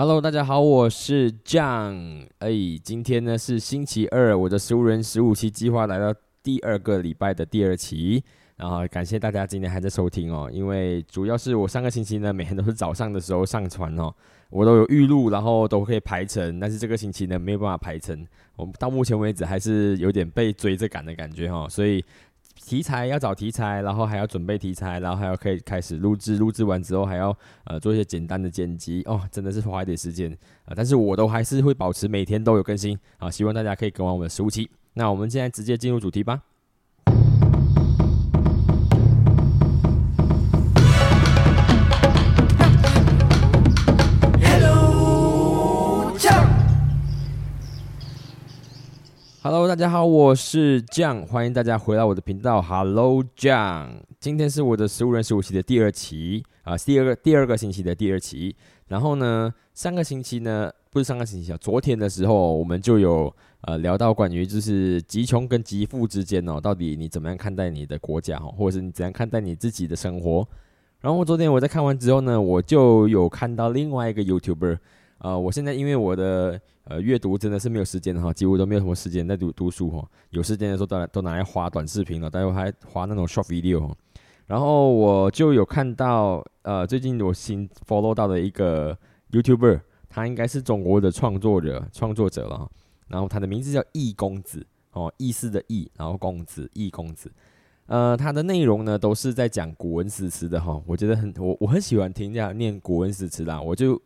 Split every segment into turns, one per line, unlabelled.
Hello，大家好，我是 John。哎，今天呢是星期二，我的十五人十五期计划来到第二个礼拜的第二期。然后感谢大家今天还在收听哦，因为主要是我上个星期呢每天都是早上的时候上传哦，我都有预录，然后都可以排成。但是这个星期呢没有办法排成，我们到目前为止还是有点被追着赶的感觉哈，所以。题材要找题材，然后还要准备题材，然后还要可以开始录制，录制完之后还要呃做一些简单的剪辑哦，真的是花一点时间啊。但是我都还是会保持每天都有更新啊，希望大家可以跟完我们的十五期。那我们现在直接进入主题吧。Hello，大家好，我是酱，欢迎大家回到我的频道。Hello，酱，今天是我的十五人十五期的第二期啊，第二个第二个星期的第二期。然后呢，上个星期呢，不是上个星期啊，昨天的时候我们就有呃聊到关于就是极穷跟极富之间哦，到底你怎么样看待你的国家哈，或者是你怎样看待你自己的生活？然后昨天我在看完之后呢，我就有看到另外一个 YouTuber。呃，我现在因为我的呃阅读真的是没有时间哈，几乎都没有什么时间在读读书哈。有时间的时候都都拿来划短视频了，待会还划那种 short video 哈。然后我就有看到呃，最近我新 follow 到的一个 YouTuber，他应该是中国的创作者创作者了哈。然后他的名字叫易公子哦，易思的易，然后公子易公子。呃，他的内容呢都是在讲古文诗词的哈。我觉得很我我很喜欢听这样念古文诗词啦，我就。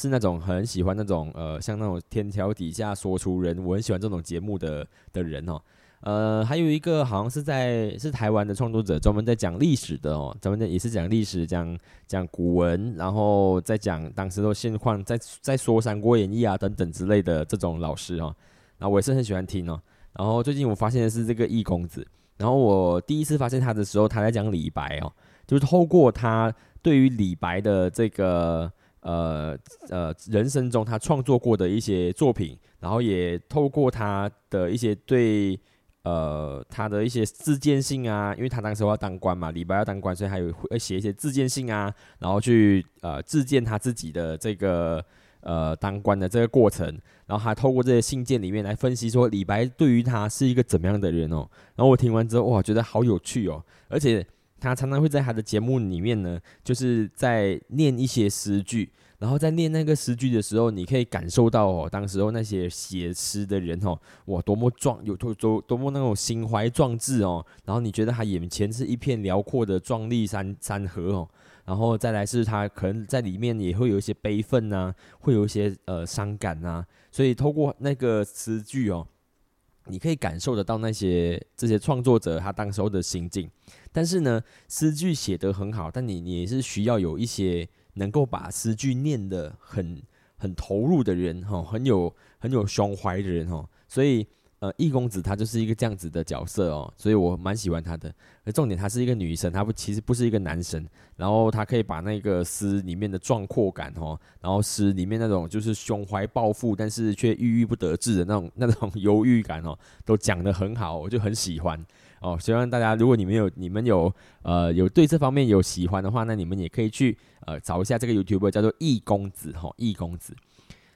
是那种很喜欢那种呃，像那种天桥底下说书人，我很喜欢这种节目的的人哦。呃，还有一个好像是在是台湾的创作者，专门在讲历史的哦，专门在也是讲历史，讲讲古文，然后再讲当时的现况，在在说《三国演义》啊等等之类的这种老师哦。那我也是很喜欢听哦。然后最近我发现的是这个易公子，然后我第一次发现他的时候，他在讲李白哦，就是透过他对于李白的这个。呃呃，人生中他创作过的一些作品，然后也透过他的一些对呃他的一些自荐信啊，因为他当时要当官嘛，李白要当官，所以还有会写一些自荐信啊，然后去呃自荐他自己的这个呃当官的这个过程，然后他透过这些信件里面来分析说李白对于他是一个怎么样的人哦，然后我听完之后哇，觉得好有趣哦，而且。他常常会在他的节目里面呢，就是在念一些诗句，然后在念那个诗句的时候，你可以感受到哦，当时候那些写诗的人哦，哇，多么壮，有多多多么那种心怀壮志哦，然后你觉得他眼前是一片辽阔的壮丽山山河哦，然后再来是他可能在里面也会有一些悲愤呐，会有一些呃伤感呐，所以透过那个诗句哦。你可以感受得到那些这些创作者他当时候的心境，但是呢，诗句写得很好，但你你也是需要有一些能够把诗句念得很很投入的人哈，很有很有胸怀的人哈，所以。呃，易公子他就是一个这样子的角色哦，所以我蛮喜欢他的。而重点，他是一个女生，他不其实不是一个男生。然后他可以把那个诗里面的壮阔感哦，然后诗里面那种就是胸怀抱负，但是却郁郁不得志的那种那种 忧郁感哦，都讲得很好，我就很喜欢哦。希望大家如果你们有你们有呃有对这方面有喜欢的话，那你们也可以去呃找一下这个 YouTube 叫做易公子哈，易公子。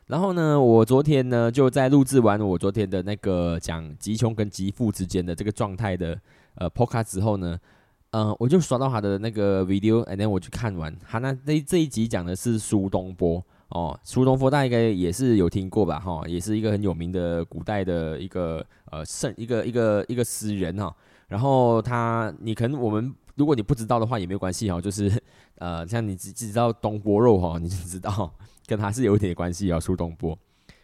然后呢，我昨天呢就在录制完我昨天的那个讲极穷跟极富之间的这个状态的呃 podcast 之后呢，嗯，我就刷到他的那个 video，and then 我就看完他那那这一集讲的是苏东坡哦，苏东坡大家应该也是有听过吧哈，也是一个很有名的古代的一个呃圣一个一个一个诗人哈。然后他你可能我们如果你不知道的话也没有关系哈，就是呃像你只只知道东坡肉哈，你就知道。跟他是有一点关系啊，苏东坡。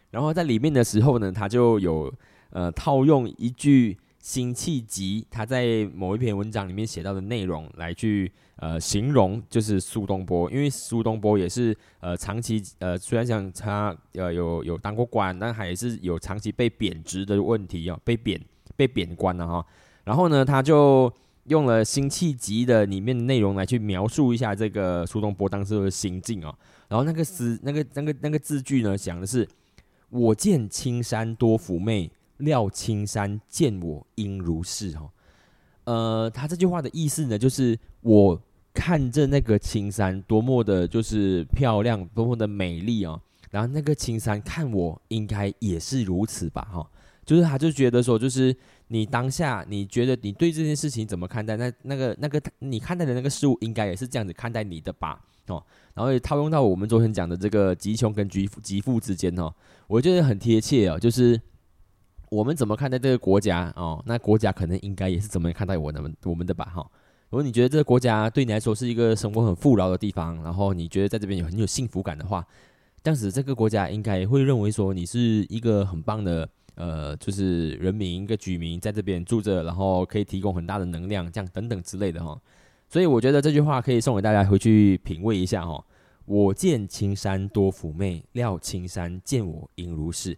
然后在里面的时候呢，他就有呃套用一句辛弃疾他在某一篇文章里面写到的内容来去呃形容，就是苏东坡。因为苏东坡也是呃长期呃虽然讲他呃有有当过官，但还是有长期被贬值的问题哦，被贬被贬官了哈。然后呢，他就用了辛弃疾的里面的内容来去描述一下这个苏东坡当时的心境啊。然后那个诗，那个那个那个字句呢，讲的是“我见青山多妩媚，料青山见我应如是”哈。呃，他这句话的意思呢，就是我看着那个青山多么的，就是漂亮，多么的美丽啊。然后那个青山看我应该也是如此吧，哈，就是他就觉得说，就是你当下你觉得你对这件事情怎么看待，那那个那个你看待的那个事物应该也是这样子看待你的吧，哦，然后也套用到我们昨天讲的这个吉穷跟吉吉富之间哦，我觉得很贴切哦，就是我们怎么看待这个国家哦，那国家可能应该也是怎么看待我们我们的吧，哈。如果你觉得这个国家对你来说是一个生活很富饶的地方，然后你觉得在这边有很有幸福感的话，这样子这个国家应该会认为说你是一个很棒的呃，就是人民一个居民在这边住着，然后可以提供很大的能量，这样等等之类的哈。所以我觉得这句话可以送给大家回去品味一下哈。我见青山多妩媚，料青山见我应如是。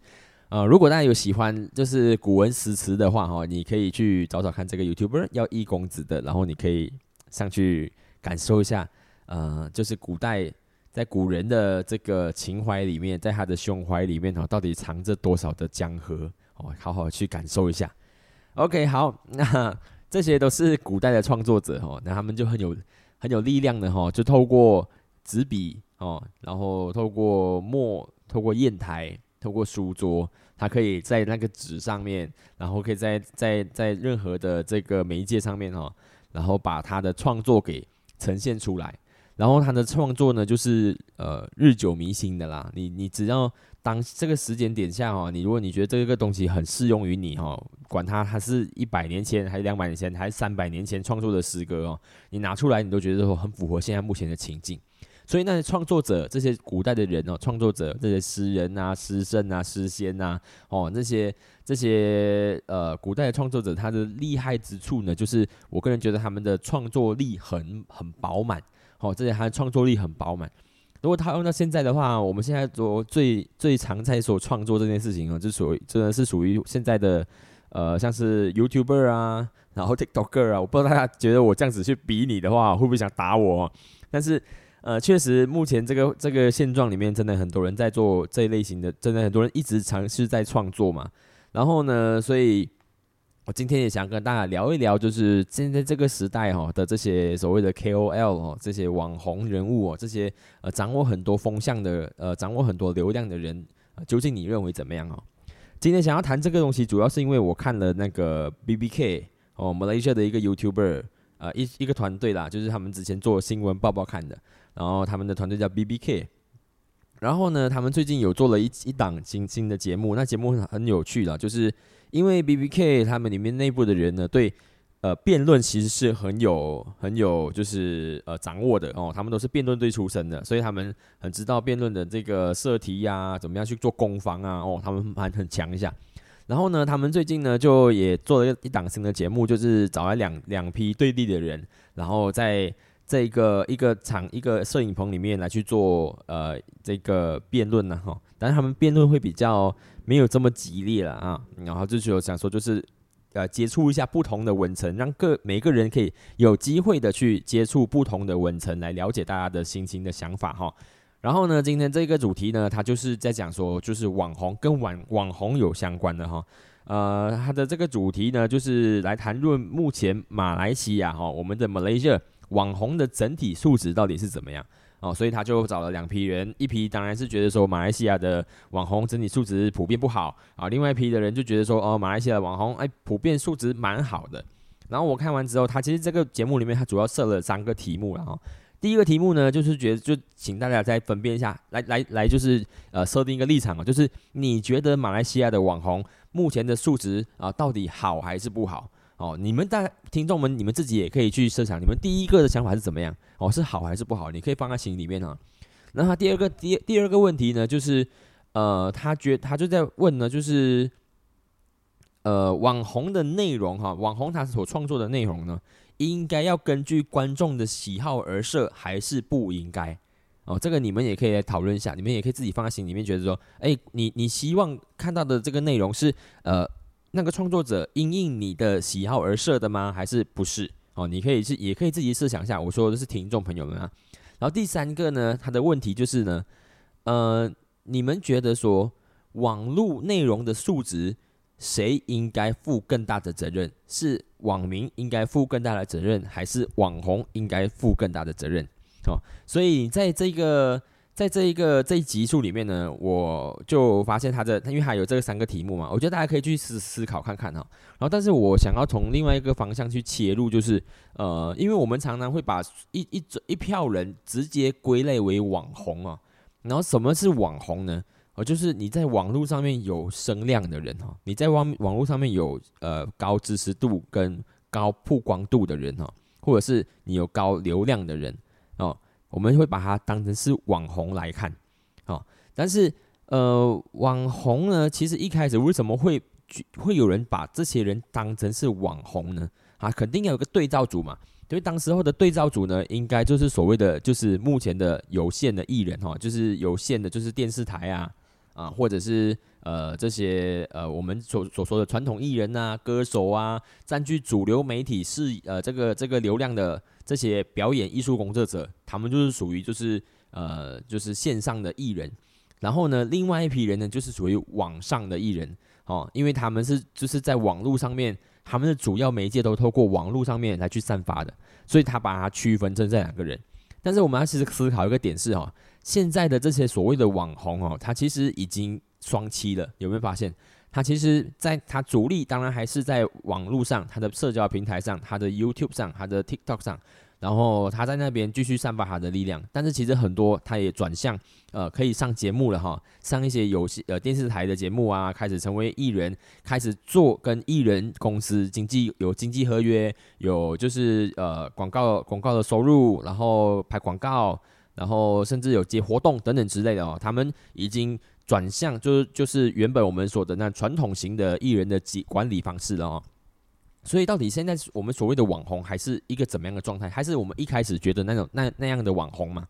呃，如果大家有喜欢就是古文诗词的话，哈，你可以去找找看这个 YouTuber 要一公子的，然后你可以上去感受一下，呃，就是古代在古人的这个情怀里面，在他的胸怀里面，哦，到底藏着多少的江河，哦，好好去感受一下。OK，好，那这些都是古代的创作者，哦，那他们就很有很有力量的，哈，就透过纸笔，哦，然后透过墨，透过砚台，透过书桌。他可以在那个纸上面，然后可以在在在任何的这个媒介上面哈，然后把他的创作给呈现出来。然后他的创作呢，就是呃日久弥新的啦。你你只要当这个时间点下哈，你如果你觉得这个东西很适用于你哈，管它它是一百年前还是两百年前还是三百年前创作的诗歌哦，你拿出来你都觉得说很符合现在目前的情境。所以那些创作者，这些古代的人哦，创作者这些诗人啊、诗圣啊、诗仙呐，哦，那些这些呃古代的创作者，他的厉害之处呢，就是我个人觉得他们的创作力很很饱满，哦，这些他的创作力很饱满。如果他用到现在的话，我们现在做最最常在所创作这件事情哦，就属于真的是属于现在的呃，像是 YouTuber 啊，然后 TikToker 啊，我不知道大家觉得我这样子去比你的话，会不会想打我？但是。呃，确实，目前这个这个现状里面，真的很多人在做这一类型的，真的很多人一直尝试在创作嘛。然后呢，所以我今天也想跟大家聊一聊，就是现在这个时代哈的这些所谓的 KOL 哦，这些网红人物哦，这些呃掌握很多风向的，呃掌握很多流量的人，究竟你认为怎么样哦？今天想要谈这个东西，主要是因为我看了那个 BBK 哦，Malaysia 的一个 YouTuber，呃一一个团队啦，就是他们之前做新闻报报看的。然后他们的团队叫 B B K，然后呢，他们最近有做了一一档新新的节目，那节目很很有趣的，就是因为 B B K 他们里面内部的人呢，对呃辩论其实是很有很有就是呃掌握的哦，他们都是辩论队出身的，所以他们很知道辩论的这个设题呀，怎么样去做攻防啊，哦，他们还很强一下。然后呢，他们最近呢就也做了一档新的节目，就是找来两两批对立的人，然后在。这个一个场一个摄影棚里面来去做呃这个辩论呢哈，但是他们辩论会比较没有这么激烈了啊，然后就是有想说就是呃接触一下不同的文层，让各每个人可以有机会的去接触不同的文层，来了解大家的心情的想法哈。然后呢，今天这个主题呢，它就是在讲说就是网红跟网网红有相关的哈，呃，它的这个主题呢就是来谈论目前马来西亚哈，我们的 Malaysia。网红的整体素质到底是怎么样？哦，所以他就找了两批人，一批当然是觉得说马来西亚的网红整体素质普遍不好啊，另外一批的人就觉得说哦，马来西亚的网红哎普遍素质蛮好的。然后我看完之后，他其实这个节目里面他主要设了三个题目然后第一个题目呢，就是觉得就请大家再分辨一下，来来来，就是呃设定一个立场啊，就是你觉得马来西亚的网红目前的素质啊到底好还是不好？哦，你们大听众们，你们自己也可以去设想，你们第一个的想法是怎么样？哦，是好还是不好？你可以放在心里面啊。那他第二个第第二个问题呢，就是呃，他觉他就在问呢，就是呃，网红的内容哈，网红他所创作的内容呢，应该要根据观众的喜好而设，还是不应该？哦，这个你们也可以来讨论一下，你们也可以自己放在心里面，觉得说，哎，你你希望看到的这个内容是呃。那个创作者因应你的喜好而设的吗？还是不是？哦，你可以是，也可以自己设想一下。我说的是听众朋友们啊。然后第三个呢，他的问题就是呢，呃，你们觉得说网络内容的素质，谁应该负更大的责任？是网民应该负更大的责任，还是网红应该负更大的责任？哦，所以在这个在这一个这一集数里面呢，我就发现它的，因为它有这三个题目嘛，我觉得大家可以去思思考看看哈。然后，但是我想要从另外一个方向去切入，就是呃，因为我们常常会把一一一票人直接归类为网红啊。然后，什么是网红呢？哦，就是你在网络上面有声量的人哈，你在网网络上面有呃高知识度跟高曝光度的人哈，或者是你有高流量的人。我们会把它当成是网红来看，哦，但是呃，网红呢，其实一开始为什么会会有人把这些人当成是网红呢？啊，肯定要有个对照组嘛，因为当时候的对照组呢，应该就是所谓的就是目前的有线的艺人哈，就是有线的，就是电视台啊啊，或者是呃这些呃我们所所说的传统艺人啊、歌手啊，占据主流媒体是呃这个这个流量的。这些表演艺术工作者，他们就是属于就是呃就是线上的艺人，然后呢，另外一批人呢就是属于网上的艺人哦，因为他们是就是在网络上面，他们的主要媒介都透过网络上面来去散发的，所以他把它区分成这两个人。但是我们要其实思考一个点是哦，现在的这些所谓的网红哦，他其实已经双期了，有没有发现？他其实在他主力当然还是在网络上，他的社交平台上，他的 YouTube 上，他的 TikTok 上，然后他在那边继续散发他的力量。但是其实很多他也转向呃可以上节目了哈，上一些游戏呃电视台的节目啊，开始成为艺人，开始做跟艺人公司经济有经济合约，有就是呃广告广告的收入，然后拍广告，然后甚至有接活动等等之类的哦，他们已经。转向就是就是原本我们说的那传统型的艺人的管管理方式了哦，所以到底现在我们所谓的网红还是一个怎么样的状态？还是我们一开始觉得那种那那样的网红吗？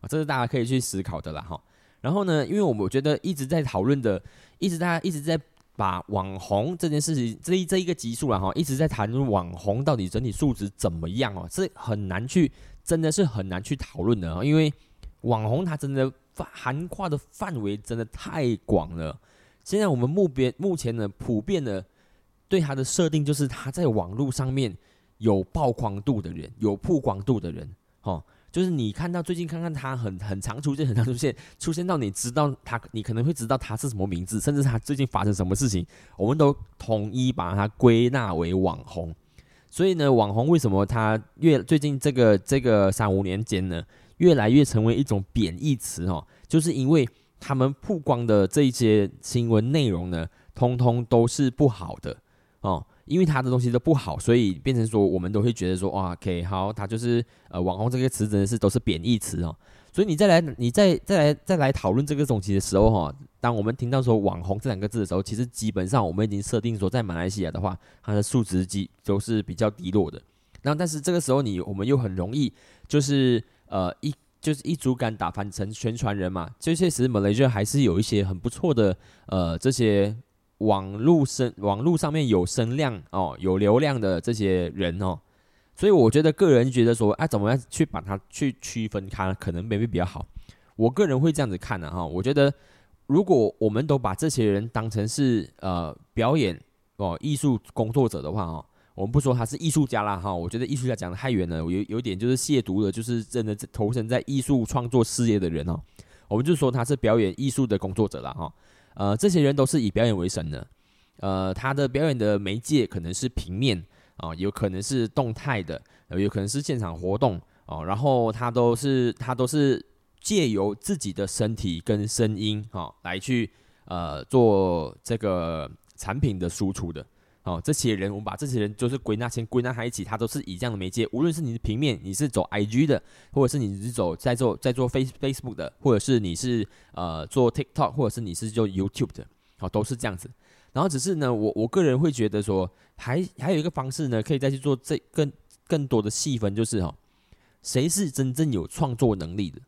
啊，这是大家可以去思考的啦哈。然后呢，因为我们觉得一直在讨论的，一直大家一直在把网红这件事情这一这一个级数了哈，一直在谈论网红到底整体素质怎么样哦，是很难去真的是很难去讨论的啊，因为网红他真的。涵跨的范围真的太广了。现在我们目标目前呢，普遍的对他的设定就是他在网络上面有曝光度的人，有曝光度的人，哦，就是你看到最近看看他很很常出现，很常出现，出现到你知道他，你可能会知道他是什么名字，甚至他最近发生什么事情，我们都统一把它归纳为网红。所以呢，网红为什么他越最近这个这个三五年间呢？越来越成为一种贬义词哦，就是因为他们曝光的这一些新闻内容呢，通通都是不好的哦，因为他的东西都不好，所以变成说我们都会觉得说哇，OK，好，他就是呃网红这个词真的是都是贬义词哦，所以你再来，你再再来再来讨论这个东西的时候哈，当我们听到说网红这两个字的时候，其实基本上我们已经设定说在马来西亚的话，它的数值基都是比较低落的，然后但是这个时候你我们又很容易就是。呃，一就是一竹竿打翻成宣传人嘛，就确实马来西亚还是有一些很不错的呃这些网络声网络上面有声量哦有流量的这些人哦，所以我觉得个人觉得说，哎，怎么样去把它去区分开，可能未必比较好。我个人会这样子看的哈，我觉得如果我们都把这些人当成是呃表演哦艺术工作者的话哦。我们不说他是艺术家啦，哈，我觉得艺术家讲的太远了，有有点就是亵渎了，就是真的投身在艺术创作事业的人哦。我们就说他是表演艺术的工作者了，哈，呃，这些人都是以表演为生的，呃，他的表演的媒介可能是平面啊，有可能是动态的，有可能是现场活动哦，然后他都是他都是借由自己的身体跟声音哈来去呃做这个产品的输出的。哦，这些人，我们把这些人就是归纳先归纳在一起，他都是以这样的媒介，无论是你的平面，你是走 IG 的，或者是你是走在做在做 Face Facebook 的，或者是你是呃做 TikTok，或者是你是做 YouTube 的，哦，都是这样子。然后只是呢，我我个人会觉得说，还还有一个方式呢，可以再去做这更更多的细分，就是哈，谁是真正有创作能力的？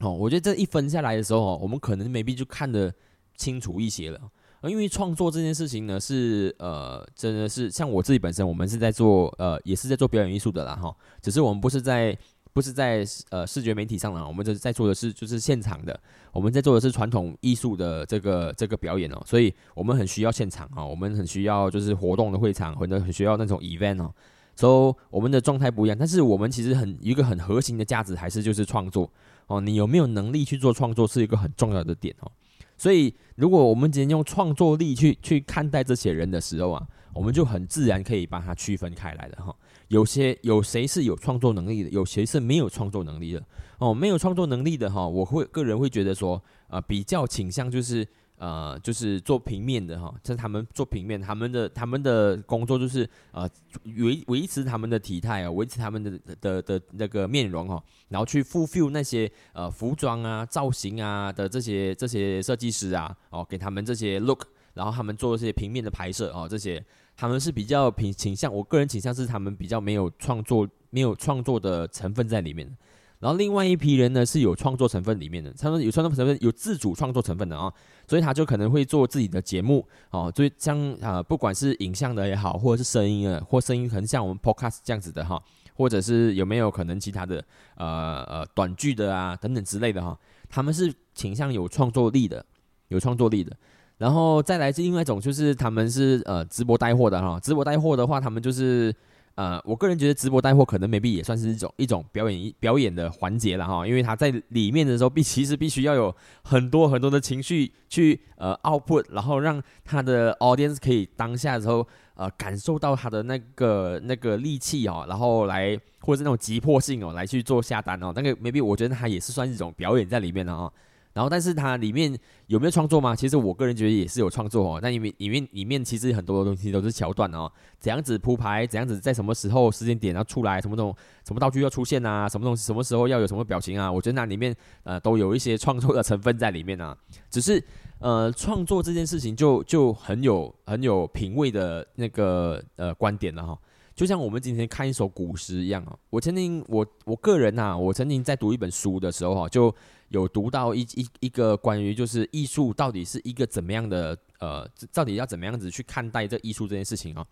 哦，我觉得这一分下来的时候，哦我们可能 maybe 就看得清楚一些了。因为创作这件事情呢，是呃，真的是像我自己本身，我们是在做呃，也是在做表演艺术的啦哈。只是我们不是在不是在呃视觉媒体上啦，我们这在做的是就是现场的，我们在做的是传统艺术的这个这个表演哦，所以我们很需要现场啊，我们很需要就是活动的会场或者很需要那种 event 哦。所以我们的状态不一样，但是我们其实很一个很核心的价值还是就是创作哦，你有没有能力去做创作是一个很重要的点哦。所以如果我们今天用创作力去去看待这些人的时候啊，我们就很自然可以把它区分开来的哈。有些有谁是有创作能力的，有谁是没有创作能力的哦。没有创作能力的哈，我会个人会觉得说，呃，比较倾向就是。呃，就是做平面的哈，是他们做平面，他们的他们的工作就是呃维维持他们的体态啊，维持他们的的的那个面容哈，然后去 fulfill 那些呃服装啊、造型啊的这些这些设计师啊，哦，给他们这些 look，然后他们做这些平面的拍摄哦，这些他们是比较平倾向，我个人倾向是他们比较没有创作没有创作的成分在里面。然后另外一批人呢是有创作成分里面的，他们有创作成分，有自主创作成分的啊，所以他就可能会做自己的节目哦，所以像啊，不管是影像的也好，或者是声音的，或声音可能像我们 podcast 这样子的哈，或者是有没有可能其他的呃呃短剧的啊等等之类的哈，他们是倾向有创作力的，有创作力的。然后再来是另外一种，就是他们是呃直播带货的哈，直播带货的话，他们就是。呃，我个人觉得直播带货可能 maybe 也算是一种一种表演表演的环节了哈，因为他在里面的时候必其实必须要有很多很多的情绪去呃 output，然后让他的 audience 可以当下的时候呃感受到他的那个那个力气哦，然后来或者是那种急迫性哦来去做下单哦，那个 maybe 我觉得他也是算一种表演在里面的哈。然后，但是它里面有没有创作吗？其实我个人觉得也是有创作哦。那因为里面里面其实很多的东西都是桥段哦，怎样子铺排，怎样子在什么时候时间点要出来，什么东什么道具要出现啊，什么东西什么时候要有什么表情啊？我觉得那里面呃都有一些创作的成分在里面啊。只是呃创作这件事情就就很有很有品味的那个呃观点了哈。就像我们今天看一首古诗一样啊。我曾经我我个人呐，我曾经在读一本书的时候哈，就。有读到一一一个关于就是艺术到底是一个怎么样的呃，到底要怎么样子去看待这艺术这件事情啊？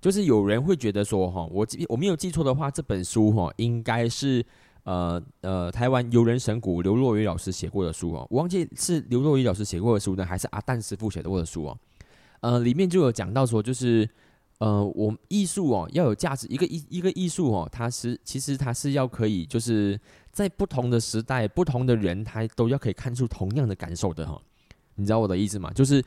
就是有人会觉得说哈，我记我没有记错的话，这本书哈应该是呃呃台湾游人神谷刘若瑀老师写过的书哦，我忘记是刘若瑀老师写过的书呢，还是阿蛋师傅写过的书哦？呃，里面就有讲到说，就是呃，我艺术哦要有价值，一个艺一个艺术哦，它是其实它是要可以就是。在不同的时代，不同的人，他都要可以看出同样的感受的哈，你知道我的意思吗？就是，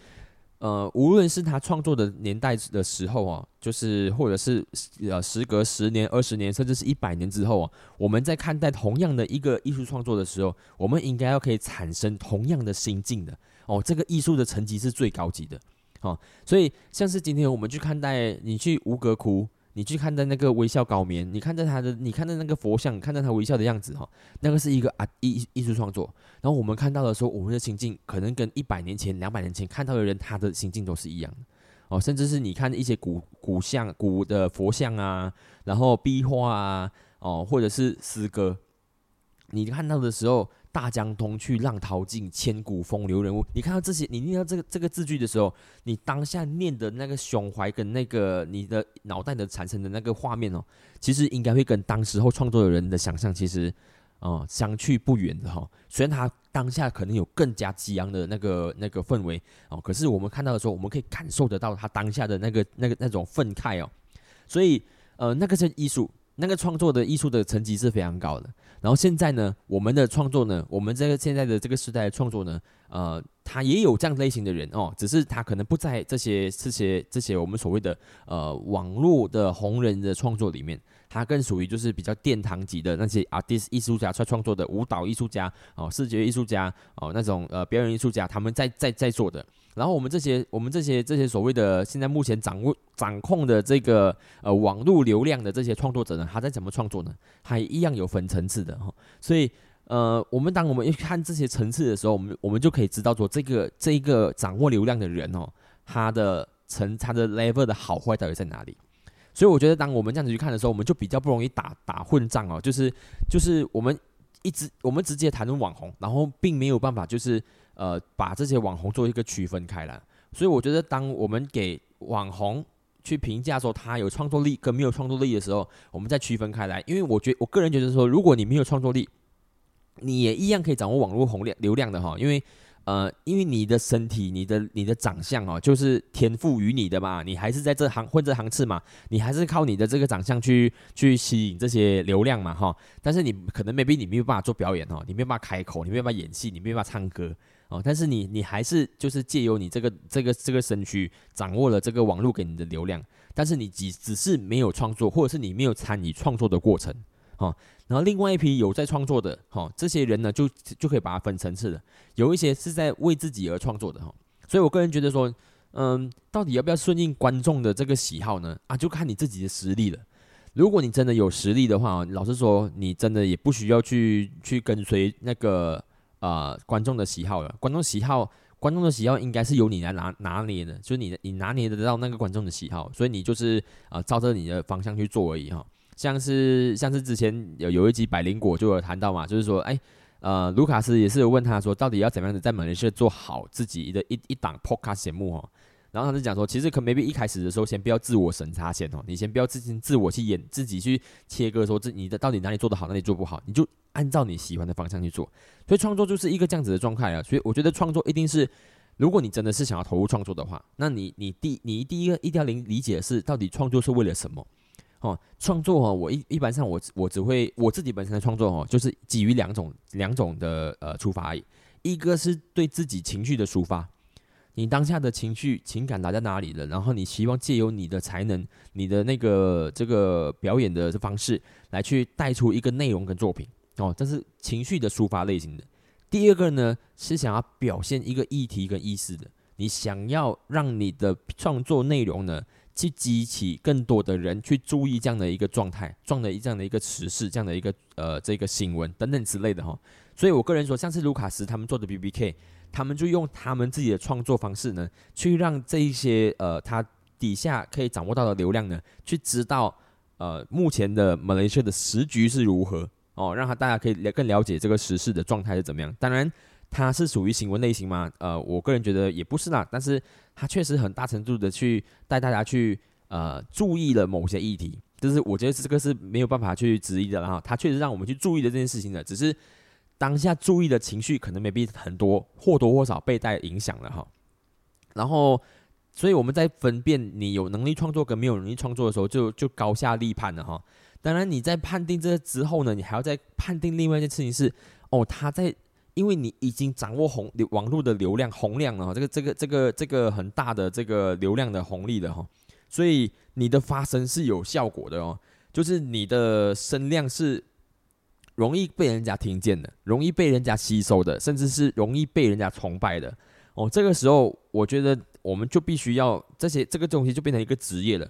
呃，无论是他创作的年代的时候啊，就是或者是呃，时隔十年、二十年，甚至是一百年之后啊，我们在看待同样的一个艺术创作的时候，我们应该要可以产生同样的心境的哦。这个艺术的层级是最高级的，好，所以像是今天我们去看待你去吴哥窟。你去看的那个微笑高棉，你看到他的，你看到那个佛像，看到他微笑的样子哈，那个是一个啊艺艺术创作。然后我们看到的时候，我们的心境可能跟一百年前、两百年前看到的人他的心境都是一样的哦。甚至是你看一些古古像、古的佛像啊，然后壁画啊，哦，或者是诗歌，你看到的时候。大江东去，浪淘尽，千古风流人物。你看到这些，你念到这个这个字句的时候，你当下念的那个胸怀跟那个你的脑袋的产生的那个画面哦，其实应该会跟当时候创作的人的想象其实哦相去不远的哈。虽然他当下可能有更加激昂的那个那个氛围哦，可是我们看到的时候，我们可以感受得到他当下的那个那个那种愤慨哦。所以呃，那个是艺术，那个创作的艺术的层级是非常高的。然后现在呢，我们的创作呢，我们这个现在的这个时代的创作呢，呃，他也有这样类型的人哦，只是他可能不在这些这些这些我们所谓的呃网络的红人的创作里面，他更属于就是比较殿堂级的那些 artist 艺术家在创作的舞蹈艺术家哦，视觉艺术家哦，那种呃表演艺术家，他们在在在做的。然后我们这些我们这些这些所谓的现在目前掌握掌控的这个呃网络流量的这些创作者呢，他在怎么创作呢？还一样有分层次的哈。所以呃，我们当我们一看这些层次的时候，我们我们就可以知道说，这个这一个掌握流量的人哦，他的层他的 level 的好坏到底在哪里？所以我觉得，当我们这样子去看的时候，我们就比较不容易打打混战哦。就是就是我们一直我们直接谈论网红，然后并没有办法就是。呃，把这些网红做一个区分开来，所以我觉得，当我们给网红去评价说他有创作力跟没有创作力的时候，我们再区分开来。因为我觉我个人觉得说，如果你没有创作力，你也一样可以掌握网络红量流量的哈。因为呃，因为你的身体、你的你的长相哦，就是天赋于你的嘛，你还是在这行混这行次嘛，你还是靠你的这个长相去去吸引这些流量嘛哈。但是你可能 maybe 你没有办法做表演哦，你没有办法开口，你没有办法演戏，你没有办法唱歌哦。但是你你还是就是借由你这个这个这个身躯，掌握了这个网络给你的流量，但是你只只是没有创作，或者是你没有参与创作的过程。哦，然后另外一批有在创作的，哈，这些人呢，就就可以把它分层次了。有一些是在为自己而创作的，哈，所以我个人觉得说，嗯，到底要不要顺应观众的这个喜好呢？啊，就看你自己的实力了。如果你真的有实力的话，老实说，你真的也不需要去去跟随那个啊观众的喜好了。观众喜好，观众的喜好应该是由你来拿拿捏的，就是你你拿捏得到那个观众的喜好，所以你就是啊，照着你的方向去做而已，哈。像是像是之前有有一集百灵果就有谈到嘛，就是说，哎，呃，卢卡斯也是有问他说，到底要怎么样子在马来西亚做好自己的一一档 podcast 节目哦。然后他就讲说，其实可 maybe 一开始的时候，先不要自我审查先哦，你先不要自行自我去演，自己去切割说自你的到底哪里做得好，哪里做不好，你就按照你喜欢的方向去做。所以创作就是一个这样子的状态啊。所以我觉得创作一定是，如果你真的是想要投入创作的话，那你你第你第一个一定要理理解的是，到底创作是为了什么。哦，创作哦，我一一般上我我只会我自己本身的创作哦，就是基于两种两种的呃出发而已。一个是对自己情绪的抒发，你当下的情绪情感打在哪里了，然后你希望借由你的才能、你的那个这个表演的方式来去带出一个内容跟作品哦，这是情绪的抒发类型的。第二个呢是想要表现一个议题跟意思的，你想要让你的创作内容呢。去激起更多的人去注意这样的一个状态，状的一这样的一个时事，这样的一个呃这个新闻等等之类的哈。所以我个人说，像是卢卡斯他们做的 B B K，他们就用他们自己的创作方式呢，去让这一些呃他底下可以掌握到的流量呢，去知道呃目前的马来西亚的时局是如何哦，让他大家可以了更了解这个时事的状态是怎么样。当然。它是属于新闻类型吗？呃，我个人觉得也不是啦，但是它确实很大程度的去带大家去呃注意了某些议题，就是我觉得这个是没有办法去质疑的哈。它确实让我们去注意的这件事情的，只是当下注意的情绪可能没必很多或多或少被带影响了哈。然后，所以我们在分辨你有能力创作跟没有能力创作的时候，就就高下立判了哈。当然你在判定这之后呢，你还要再判定另外一件事情是哦，他在。因为你已经掌握红网络的流量洪量了，这个这个这个这个很大的这个流量的红利的哈，所以你的发声是有效果的哦，就是你的声量是容易被人家听见的，容易被人家吸收的，甚至是容易被人家崇拜的哦。这个时候，我觉得我们就必须要这些这个东西就变成一个职业了。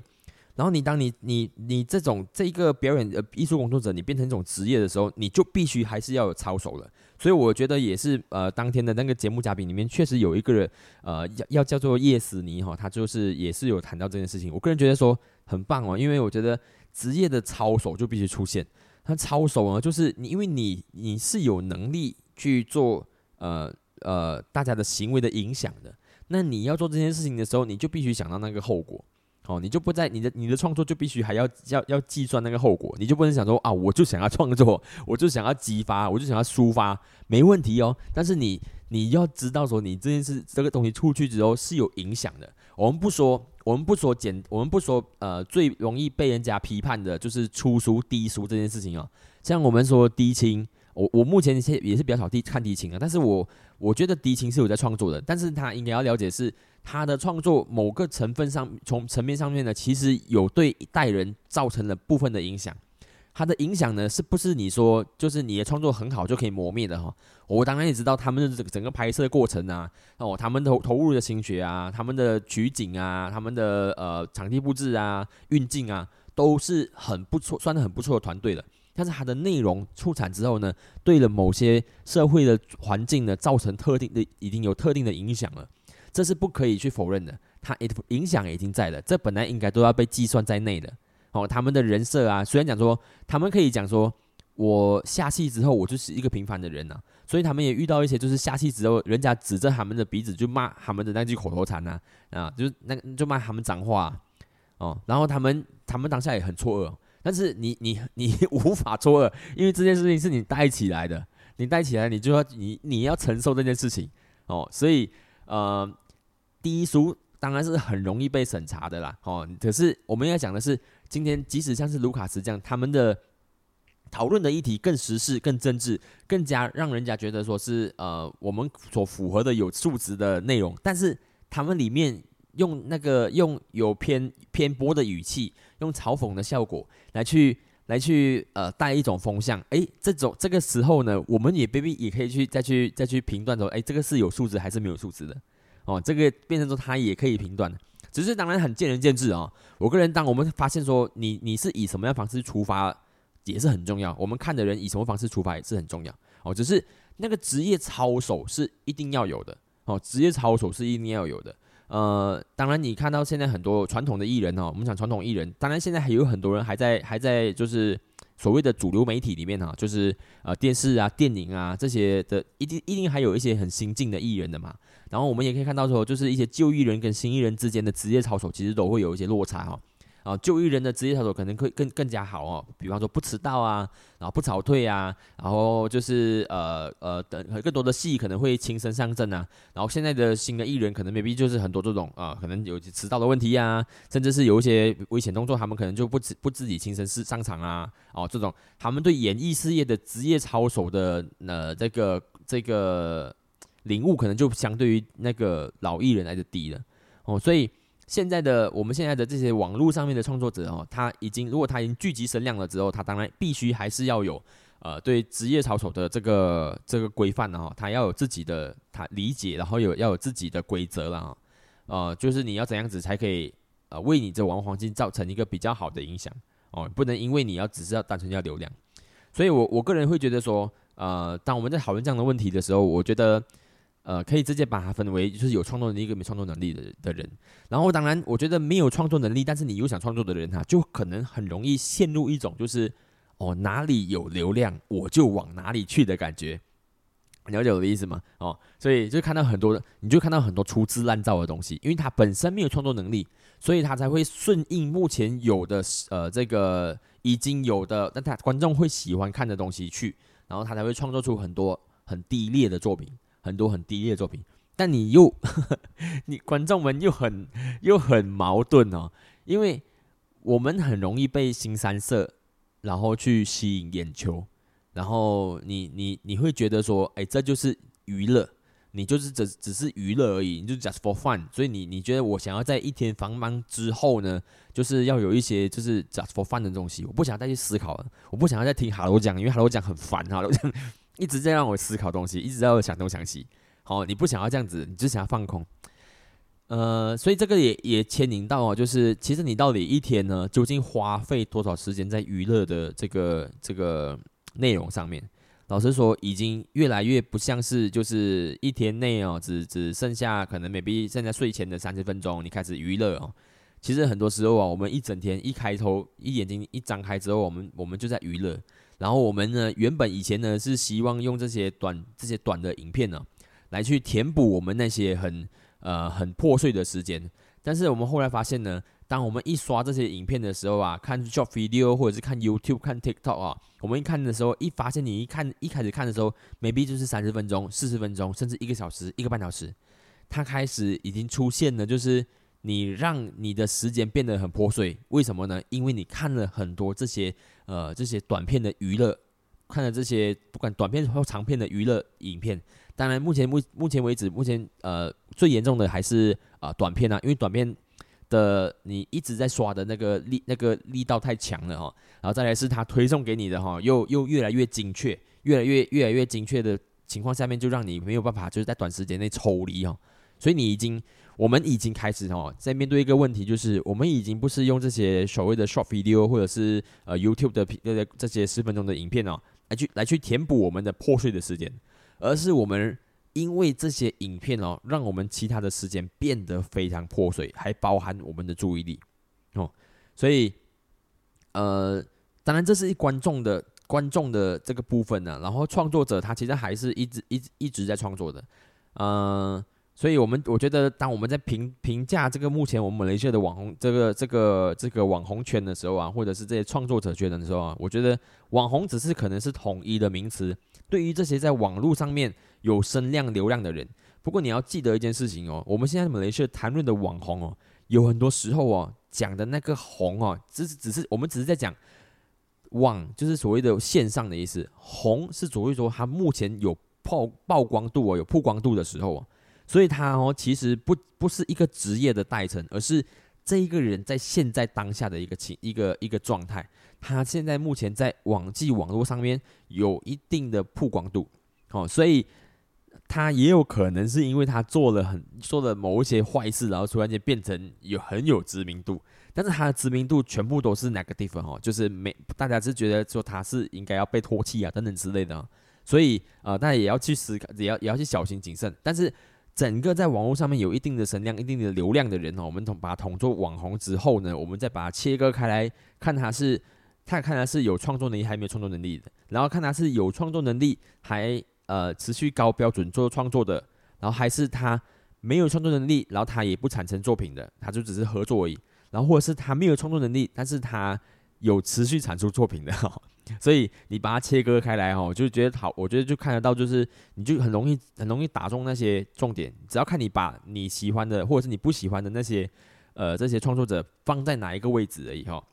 然后你当你你你这种这一个表演呃艺术工作者，你变成一种职业的时候，你就必须还是要有操守了。所以我觉得也是，呃，当天的那个节目嘉宾里面确实有一个人，呃，要要叫做叶思尼哈，他就是也是有谈到这件事情。我个人觉得说很棒哦，因为我觉得职业的操守就必须出现。他操守呢，就是你因为你你是有能力去做呃呃大家的行为的影响的，那你要做这件事情的时候，你就必须想到那个后果。哦，你就不在你的你的创作就必须还要要要计算那个后果，你就不能想说啊，我就想要创作，我就想要激发，我就想要抒发，没问题哦。但是你你要知道说，你这件事这个东西出去之后是有影响的。我们不说，我们不说简，我们不说呃，最容易被人家批判的就是粗俗低俗这件事情啊。像我们说低清，我我目前也也是比较少低看低清啊，但是我我觉得低清是有在创作的，但是他应该要了解是。他的创作某个成分上，从层面上面呢，其实有对一代人造成了部分的影响。它的影响呢，是不是你说就是你的创作很好就可以磨灭的哈？我当然也知道他们的这个整个拍摄过程啊，哦，他们投投入的心血啊，他们的取景啊，他们的呃场地布置啊、运镜啊，都是很不错，算是很不错的团队了。但是它的内容出产之后呢，对了某些社会的环境呢，造成特定的已经有特定的影响了。这是不可以去否认的，它影响已经在了，这本来应该都要被计算在内的。哦，他们的人设啊，虽然讲说他们可以讲说，我下戏之后我就是一个平凡的人呐，所以他们也遇到一些就是下戏之后，人家指着他们的鼻子就骂他们的那句口头禅呐，啊，就是那就骂他们脏话哦，然后他们他们当下也很错愕，但是你你你 无法错愕，因为这件事情是你带起来的，你带起来，你就要你你要承受这件事情。哦，所以呃，第一书当然是很容易被审查的啦，哦，可是我们要讲的是，今天即使像是卢卡斯这样，他们的讨论的议题更时事、更政治，更加让人家觉得说是呃我们所符合的有素质的内容，但是他们里面用那个用有偏偏颇的语气，用嘲讽的效果来去来去呃带一种风向，诶，这种这个时候呢，我们也未必也可以去再去再去评断说，诶，这个是有素质还是没有素质的。哦，这个变成说他也可以评断，只是当然很见仁见智啊。我个人当我们发现说你你是以什么样方式出发。也是很重要，我们看的人以什么方式出发也是很重要哦。只是那个职业操守是一定要有的哦，职业操守是一定要有的。呃，当然你看到现在很多传统的艺人哦，我们讲传统艺人，当然现在还有很多人还在还在就是所谓的主流媒体里面哈，就是呃电视啊、电影啊这些的，一定一定还有一些很新进的艺人的嘛。然后我们也可以看到说，就是一些旧艺人跟新艺人之间的职业操守其实都会有一些落差哈。啊，就医人的职业操守可能会更更加好哦，比方说不迟到啊，然后不早退啊，然后就是呃呃等更多的戏可能会亲身上阵啊，然后现在的新的艺人可能 maybe 就是很多这种啊，可能有迟到的问题呀，甚至是有一些危险动作，他们可能就不自不自己亲身是上场啊，哦这种他们对演艺事业的职业操守的呃这个这个领悟可能就相对于那个老艺人来的低了哦，所以。现在的我们现在的这些网络上面的创作者哦，他已经如果他已经聚集声量了之后，他当然必须还是要有呃对职业操守的这个这个规范的哈，他要有自己的他理解，然后有要有自己的规则了哈，呃，就是你要怎样子才可以呃为你这王黄金造成一个比较好的影响哦，不能因为你要只是要单纯要流量，所以我我个人会觉得说，呃，当我们在讨论这样的问题的时候，我觉得。呃，可以直接把它分为就是有创作能力跟没创作能力的的人。然后，当然，我觉得没有创作能力，但是你又想创作的人哈，就可能很容易陷入一种就是哦哪里有流量我就往哪里去的感觉。了解我的意思吗？哦，所以就看到很多，你就看到很多粗制滥造的东西，因为他本身没有创作能力，所以他才会顺应目前有的呃这个已经有的，但他观众会喜欢看的东西去，然后他才会创作出很多很低劣的作品。很多很低劣的作品，但你又，你观众们又很又很矛盾哦，因为我们很容易被新三色，然后去吸引眼球，然后你你你会觉得说，哎，这就是娱乐，你就是只只是娱乐而已，你就 just for fun，所以你你觉得我想要在一天繁忙之后呢，就是要有一些就是 just for fun 的东西，我不想再去思考了，我不想要再听哈罗讲，因为哈罗讲很烦哈罗讲。一直在让我思考东西，一直在我想东想西。好，你不想要这样子，你只想要放空。呃，所以这个也也牵引到哦，就是其实你到底一天呢，究竟花费多少时间在娱乐的这个这个内容上面？老实说，已经越来越不像是就是一天内哦，只只剩下可能 maybe 现在睡前的三十分钟，你开始娱乐哦。其实很多时候啊，我们一整天一开头一眼睛一张开之后，我们我们就在娱乐。然后我们呢，原本以前呢是希望用这些短、这些短的影片呢，来去填补我们那些很呃很破碎的时间。但是我们后来发现呢，当我们一刷这些影片的时候啊，看 short video 或者是看 YouTube、看 TikTok 啊，我们一看的时候，一发现你一看一开始看的时候，maybe 就是三十分钟、四十分钟，甚至一个小时、一个半小时，它开始已经出现了，就是你让你的时间变得很破碎。为什么呢？因为你看了很多这些。呃，这些短片的娱乐，看了这些不管短片或长片的娱乐影片，当然目前目目前为止，目前呃最严重的还是啊短片啊，因为短片的你一直在刷的那个力那个力道太强了哈，然后再来是他推送给你的哈，又又越来越精确，越来越越来越精确的情况下面，就让你没有办法就是在短时间内抽离哈，所以你已经。我们已经开始哦，在面对一个问题，就是我们已经不是用这些所谓的 short video 或者是呃 YouTube 的这这些十分钟的影片哦，来去来去填补我们的破碎的时间，而是我们因为这些影片哦，让我们其他的时间变得非常破碎，还包含我们的注意力哦，所以呃，当然这是一观众的观众的这个部分呢，然后创作者他其实还是一直一直一直在创作的，嗯。所以，我们我觉得，当我们在评评价这个目前我们马来西亚的网红这个这个这个网红圈的时候啊，或者是这些创作者圈的时候啊，我觉得网红只是可能是统一的名词。对于这些在网络上面有声量流量的人，不过你要记得一件事情哦，我们现在马来西亚谈论的网红哦，有很多时候哦讲的那个红哦，只是只是我们只是在讲网，就是所谓的线上的意思。红是所谓说它目前有曝曝光度哦，有曝光度的时候哦，所以他哦其实不不是一个职业的代称，而是这一个人在现在当下的一个情一个一个状态。他现在目前在网际网络上面有一定的曝光度，哦，所以他也有可能是因为他做了很做了某一些坏事，然后突然间变成有很有知名度，但是他的知名度全部都是哪个地方哦？就是没大家是觉得说他是应该要被唾弃啊等等之类的，所以呃大家也要去思考，也要也要去小心谨慎。但是整个在网络上面有一定的声量、一定的流量的人哦，我们统把它统做网红之后呢，我们再把它切割开来看，他是。他看他是有创作能力还没有创作能力的，然后看他是有创作能力还呃持续高标准做创作的，然后还是他没有创作能力，然后他也不产生作品的，他就只是合作而已。然后或者是他没有创作能力，但是他有持续产出作品的。所以你把它切割开来哦，就觉得好，我觉得就看得到，就是你就很容易很容易打中那些重点。只要看你把你喜欢的或者是你不喜欢的那些呃这些创作者放在哪一个位置而已哈。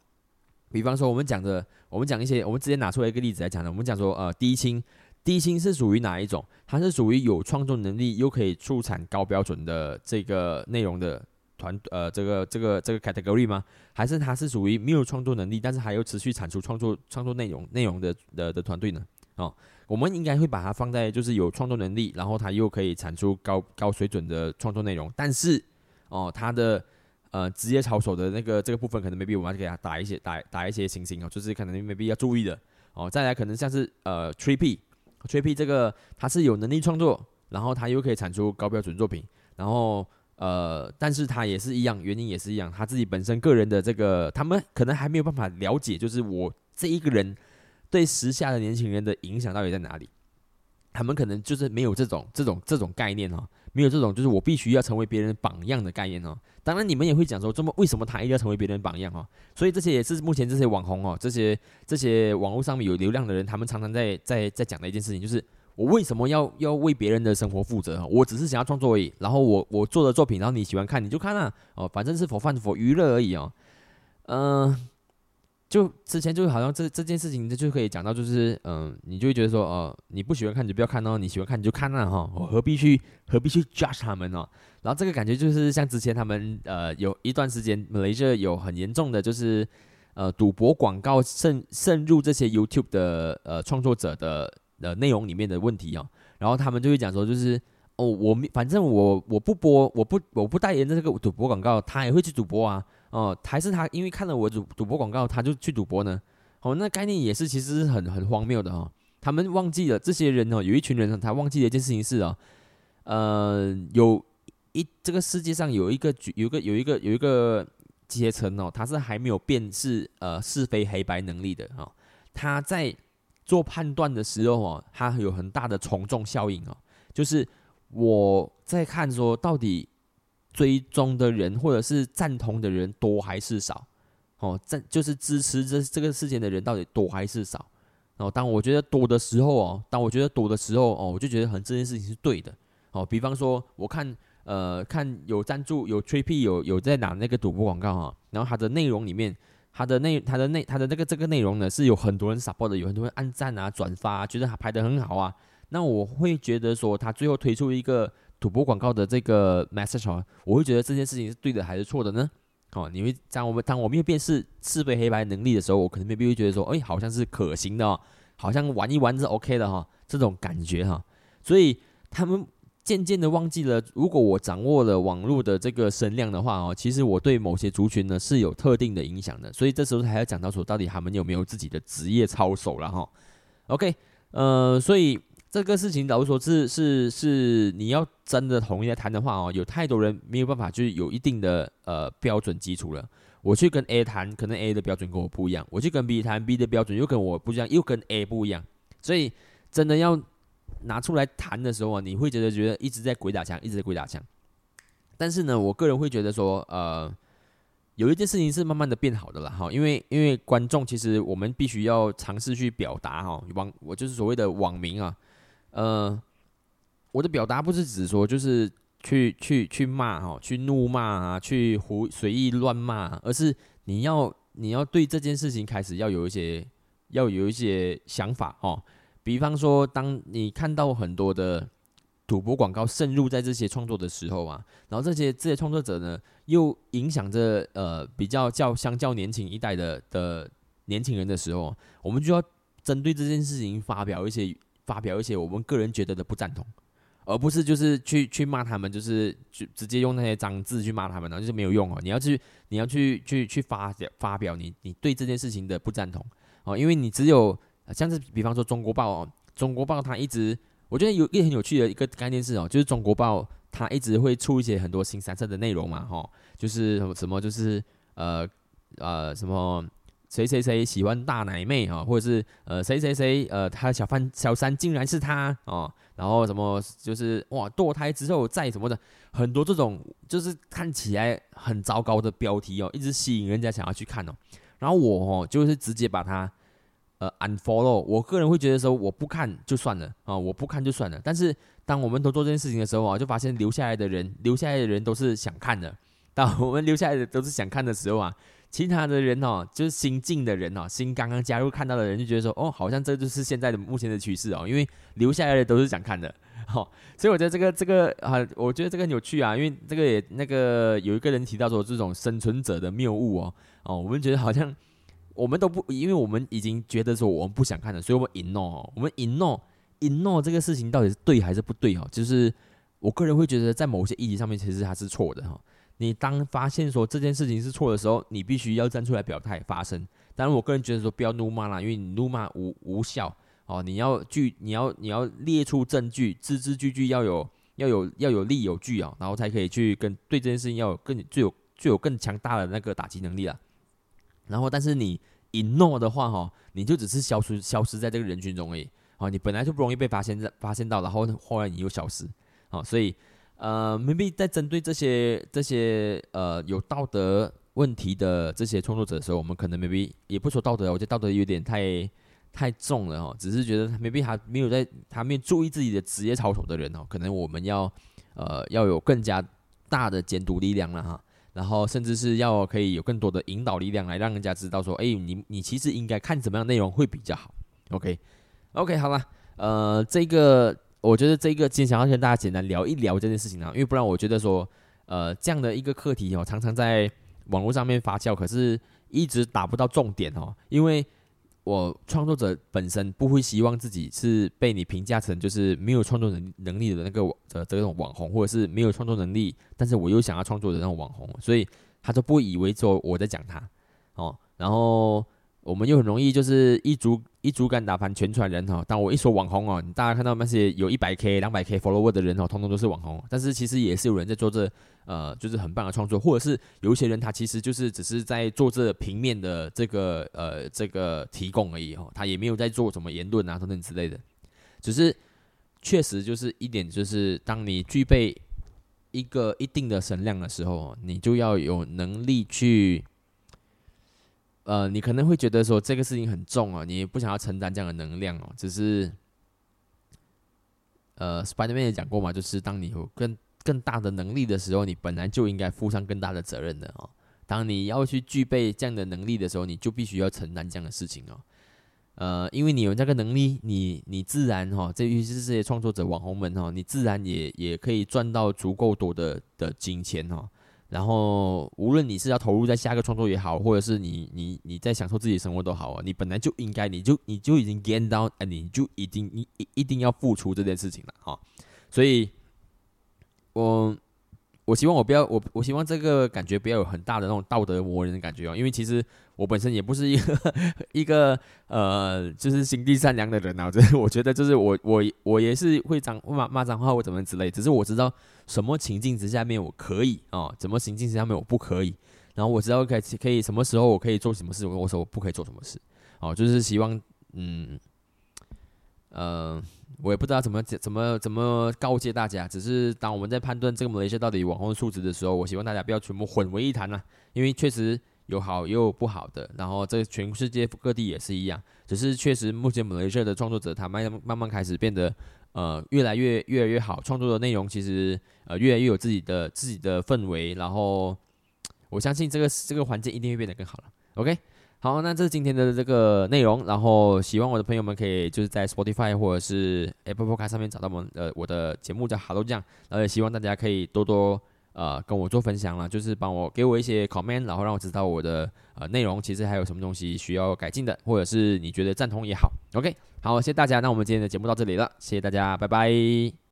比方说，我们讲的，我们讲一些，我们直接拿出来一个例子来讲的。我们讲说，呃，低清，低清是属于哪一种？它是属于有创作能力又可以出产高标准的这个内容的团，呃，这个这个这个 category 吗？还是它是属于没有创作能力，但是还要持续产出创作创作内容内容的的的团队呢？哦，我们应该会把它放在就是有创作能力，然后它又可以产出高高水准的创作内容，但是哦，它的。呃，职业操守的那个这个部分，可能 maybe 我们要给他打一些打打一些星星哦，就是可能 maybe 要注意的哦。再来，可能像是呃 Tree P，Tree P 这个他是有能力创作，然后他又可以产出高标准作品，然后呃，但是他也是一样，原因也是一样，他自己本身个人的这个，他们可能还没有办法了解，就是我这一个人对时下的年轻人的影响到底在哪里，他们可能就是没有这种这种这种概念哦。没有这种，就是我必须要成为别人榜样的概念哦。当然，你们也会讲说，这么为什么他一定要成为别人榜样哦？所以这些也是目前这些网红哦，这些这些网络上面有流量的人，他们常常在在在讲的一件事情，就是我为什么要要为别人的生活负责？我只是想要创作而已。然后我我做的作品，然后你喜欢看你就看啊，哦，反正是佛饭佛娱乐而已哦。嗯。就之前就好像这这件事情，这就可以讲到，就是嗯，你就会觉得说，哦，你不喜欢看你就不要看哦，你喜欢看你就看啊哈，我何必去何必去 judge 他们哦？然后这个感觉就是像之前他们呃有一段时间，雷着有很严重的就是呃赌博广告渗渗入这些 YouTube 的呃创作者的呃内容里面的问题哦，然后他们就会讲说，就是哦，我反正我我不播，我不我不代言这个赌博广告，他也会去赌博啊。哦，还是他因为看了我赌赌博广告，他就去赌博呢？哦，那概念也是其实是很很荒谬的哦。他们忘记了这些人哦，有一群人他忘记了一件事情是哦，呃，有一这个世界上有一个有一个有一个有一个阶层哦，他是还没有辨识呃是非黑白能力的哈。他在做判断的时候哦，他有很大的从众效应哦，就是我在看说到底。追踪的人或者是赞同的人多还是少？哦，赞就是支持这这个事件的人到底多还是少？然后当我觉得多的时候哦，当我觉得多的时候哦，我就觉得很这件事情是对的。哦，比方说我看呃看有赞助有吹屁有有在拿那个赌博广告哈，然后它的内容里面，它的内它的内它的那个这个内容呢是有很多人 support 的，有很多人按赞啊转发，觉得他拍的很好啊。那我会觉得说他最后推出一个。赌博广告的这个 message 哦，我会觉得这件事情是对的还是错的呢？哦，你会当我们当我们辨识是非黑白能力的时候，我可能未必会觉得说，哎，好像是可行的，哦，好像玩一玩是 OK 的哈，这种感觉哈。所以他们渐渐的忘记了，如果我掌握了网络的这个声量的话哦，其实我对某些族群呢是有特定的影响的。所以这时候还要讲到说，到底他们有没有自己的职业操守了哈？OK，呃，所以。这个事情，假如说是是是你要真的同意来谈的话哦，有太多人没有办法，就是有一定的呃标准基础了。我去跟 A 谈，可能 A 的标准跟我不一样；我去跟 B 谈，B 的标准又跟我不一样，又跟 A 不一样。所以真的要拿出来谈的时候啊，你会觉得觉得一直在鬼打墙，一直在鬼打墙。但是呢，我个人会觉得说，呃，有一件事情是慢慢的变好的了哈，因为因为观众其实我们必须要尝试去表达哈，网我就是所谓的网民啊。呃，我的表达不是指说就是去去去骂哈，去怒骂啊，去胡随意乱骂，而是你要你要对这件事情开始要有一些要有一些想法哦。比方说，当你看到很多的赌博广告渗入在这些创作的时候啊，然后这些这些创作者呢，又影响着呃比较较相较年轻一代的的年轻人的时候，我们就要针对这件事情发表一些发表一些我们个人觉得的不赞同。而不是就是去去骂他们，就是就直接用那些脏字去骂他们，然后就是没有用哦。你要去你要去去去发发表你你对这件事情的不赞同哦，因为你只有像是比方说中国报哦，中国报它一直我觉得有一个很有趣的一个概念是哦，就是中国报它一直会出一些很多新三色的内容嘛哈，就是什么什么就是呃呃什么。谁谁谁喜欢大奶妹啊，或者是呃谁谁谁呃他小三小三竟然是他哦，然后什么就是哇堕胎之后再什么的，很多这种就是看起来很糟糕的标题哦，一直吸引人家想要去看哦。然后我哦就是直接把它呃 unfollow。我个人会觉得说我不看就算了啊，我不看就算了。但是当我们都做这件事情的时候啊，就发现留下来的人留下来的人都是想看的。当我们留下来的都是想看的时候啊。其他的人哦，就是新进的人哦，新刚刚加入看到的人就觉得说，哦，好像这就是现在的目前的趋势哦，因为留下来的都是想看的，好，所以我觉得这个这个啊，我觉得这个很有趣啊，因为这个也那个有一个人提到说这种生存者的谬误哦，哦，我们觉得好像我们都不，因为我们已经觉得说我们不想看了，所以我们 ignore，我们 ignore，ignore 这个事情到底是对还是不对哦？就是我个人会觉得在某些议题上面其实它是错的哈。你当发现说这件事情是错的时候，你必须要站出来表态发声。当然，我个人觉得说不要怒骂啦，因为你怒骂无无效哦。你要据你要你要列出证据，字字句句要有要有要有理有据啊，然后才可以去跟对这件事情要有更具有具有更强大的那个打击能力啊。然后，但是你 ignore 的话哈，你就只是消失消失在这个人群中而已。哦，你本来就不容易被发现发现到，然后后来你又消失，哦，所以。呃，maybe 在针对这些这些呃有道德问题的这些创作者的时候，我们可能 maybe 也不说道德，我觉得道德有点太太重了哦，只是觉得 maybe 还没有在他没有注意自己的职业操守的人哦，可能我们要呃要有更加大的监督力量了哈，然后甚至是要可以有更多的引导力量来让人家知道说，哎，你你其实应该看什么样的内容会比较好，OK OK 好了，呃这个。我觉得这个今天想要跟大家简单聊一聊这件事情啊，因为不然我觉得说，呃，这样的一个课题哦，常常在网络上面发酵，可是一直达不到重点哦。因为我创作者本身不会希望自己是被你评价成就是没有创作能能力的那个的这种网红，或者是没有创作能力，但是我又想要创作的那种网红，所以他都不以为说我在讲他哦，然后。我们又很容易就是一竹一竹竿打翻全船人哈。当我一说网红哦，大家看到那些有一百 K、两百 K follower 的人哦，通通都是网红。但是其实也是有人在做这呃，就是很棒的创作，或者是有一些人他其实就是只是在做这平面的这个呃这个提供而已哈，他也没有在做什么言论啊等等之类的。只是确实就是一点，就是当你具备一个一定的声量的时候，你就要有能力去。呃，你可能会觉得说这个事情很重啊，你不想要承担这样的能量哦。只是，呃，Spiderman 也讲过嘛，就是当你有更更大的能力的时候，你本来就应该负上更大的责任的哦。当你要去具备这样的能力的时候，你就必须要承担这样的事情哦。呃，因为你有这个能力，你你自然哈，这尤其是这些创作者网红们哈，你自然也也可以赚到足够多的的金钱哈。然后，无论你是要投入在下一个创作也好，或者是你你你在享受自己的生活都好啊，你本来就应该，你就你就已经 get 到，哎，你就已经一一一定要付出这件事情了哈。所以，我我希望我不要我我希望这个感觉不要有很大的那种道德磨人的感觉哦，因为其实。我本身也不是一个一个呃，就是心地善良的人啊，这我觉得就是我我我也是会脏骂骂脏话或怎么之类，只是我知道什么情境之下面我可以哦，什么情境之下面我不可以，然后我知道可以可以什么时候我可以做什么事，我说我不可以做什么事，哦，就是希望嗯呃，我也不知道怎么怎么怎么告诫大家，只是当我们在判断这个某一些到底网红素质的时候，我希望大家不要全部混为一谈呐，因为确实。有好也有不好的，然后这全世界各地也是一样，只是确实目前马来西亚的创作者他慢慢慢开始变得呃越来越越来越好，创作的内容其实呃越来越有自己的自己的氛围，然后我相信这个这个环境一定会变得更好了。OK，好，那这是今天的这个内容，然后希望我的朋友们可以就是在 Spotify 或者是 Apple Podcast 上面找到我们呃我的节目叫 Hello 酱，然后也希望大家可以多多。呃，跟我做分享了，就是帮我给我一些 comment，然后让我知道我的呃内容其实还有什么东西需要改进的，或者是你觉得赞同也好，OK，好，谢谢大家，那我们今天的节目到这里了，谢谢大家，拜拜。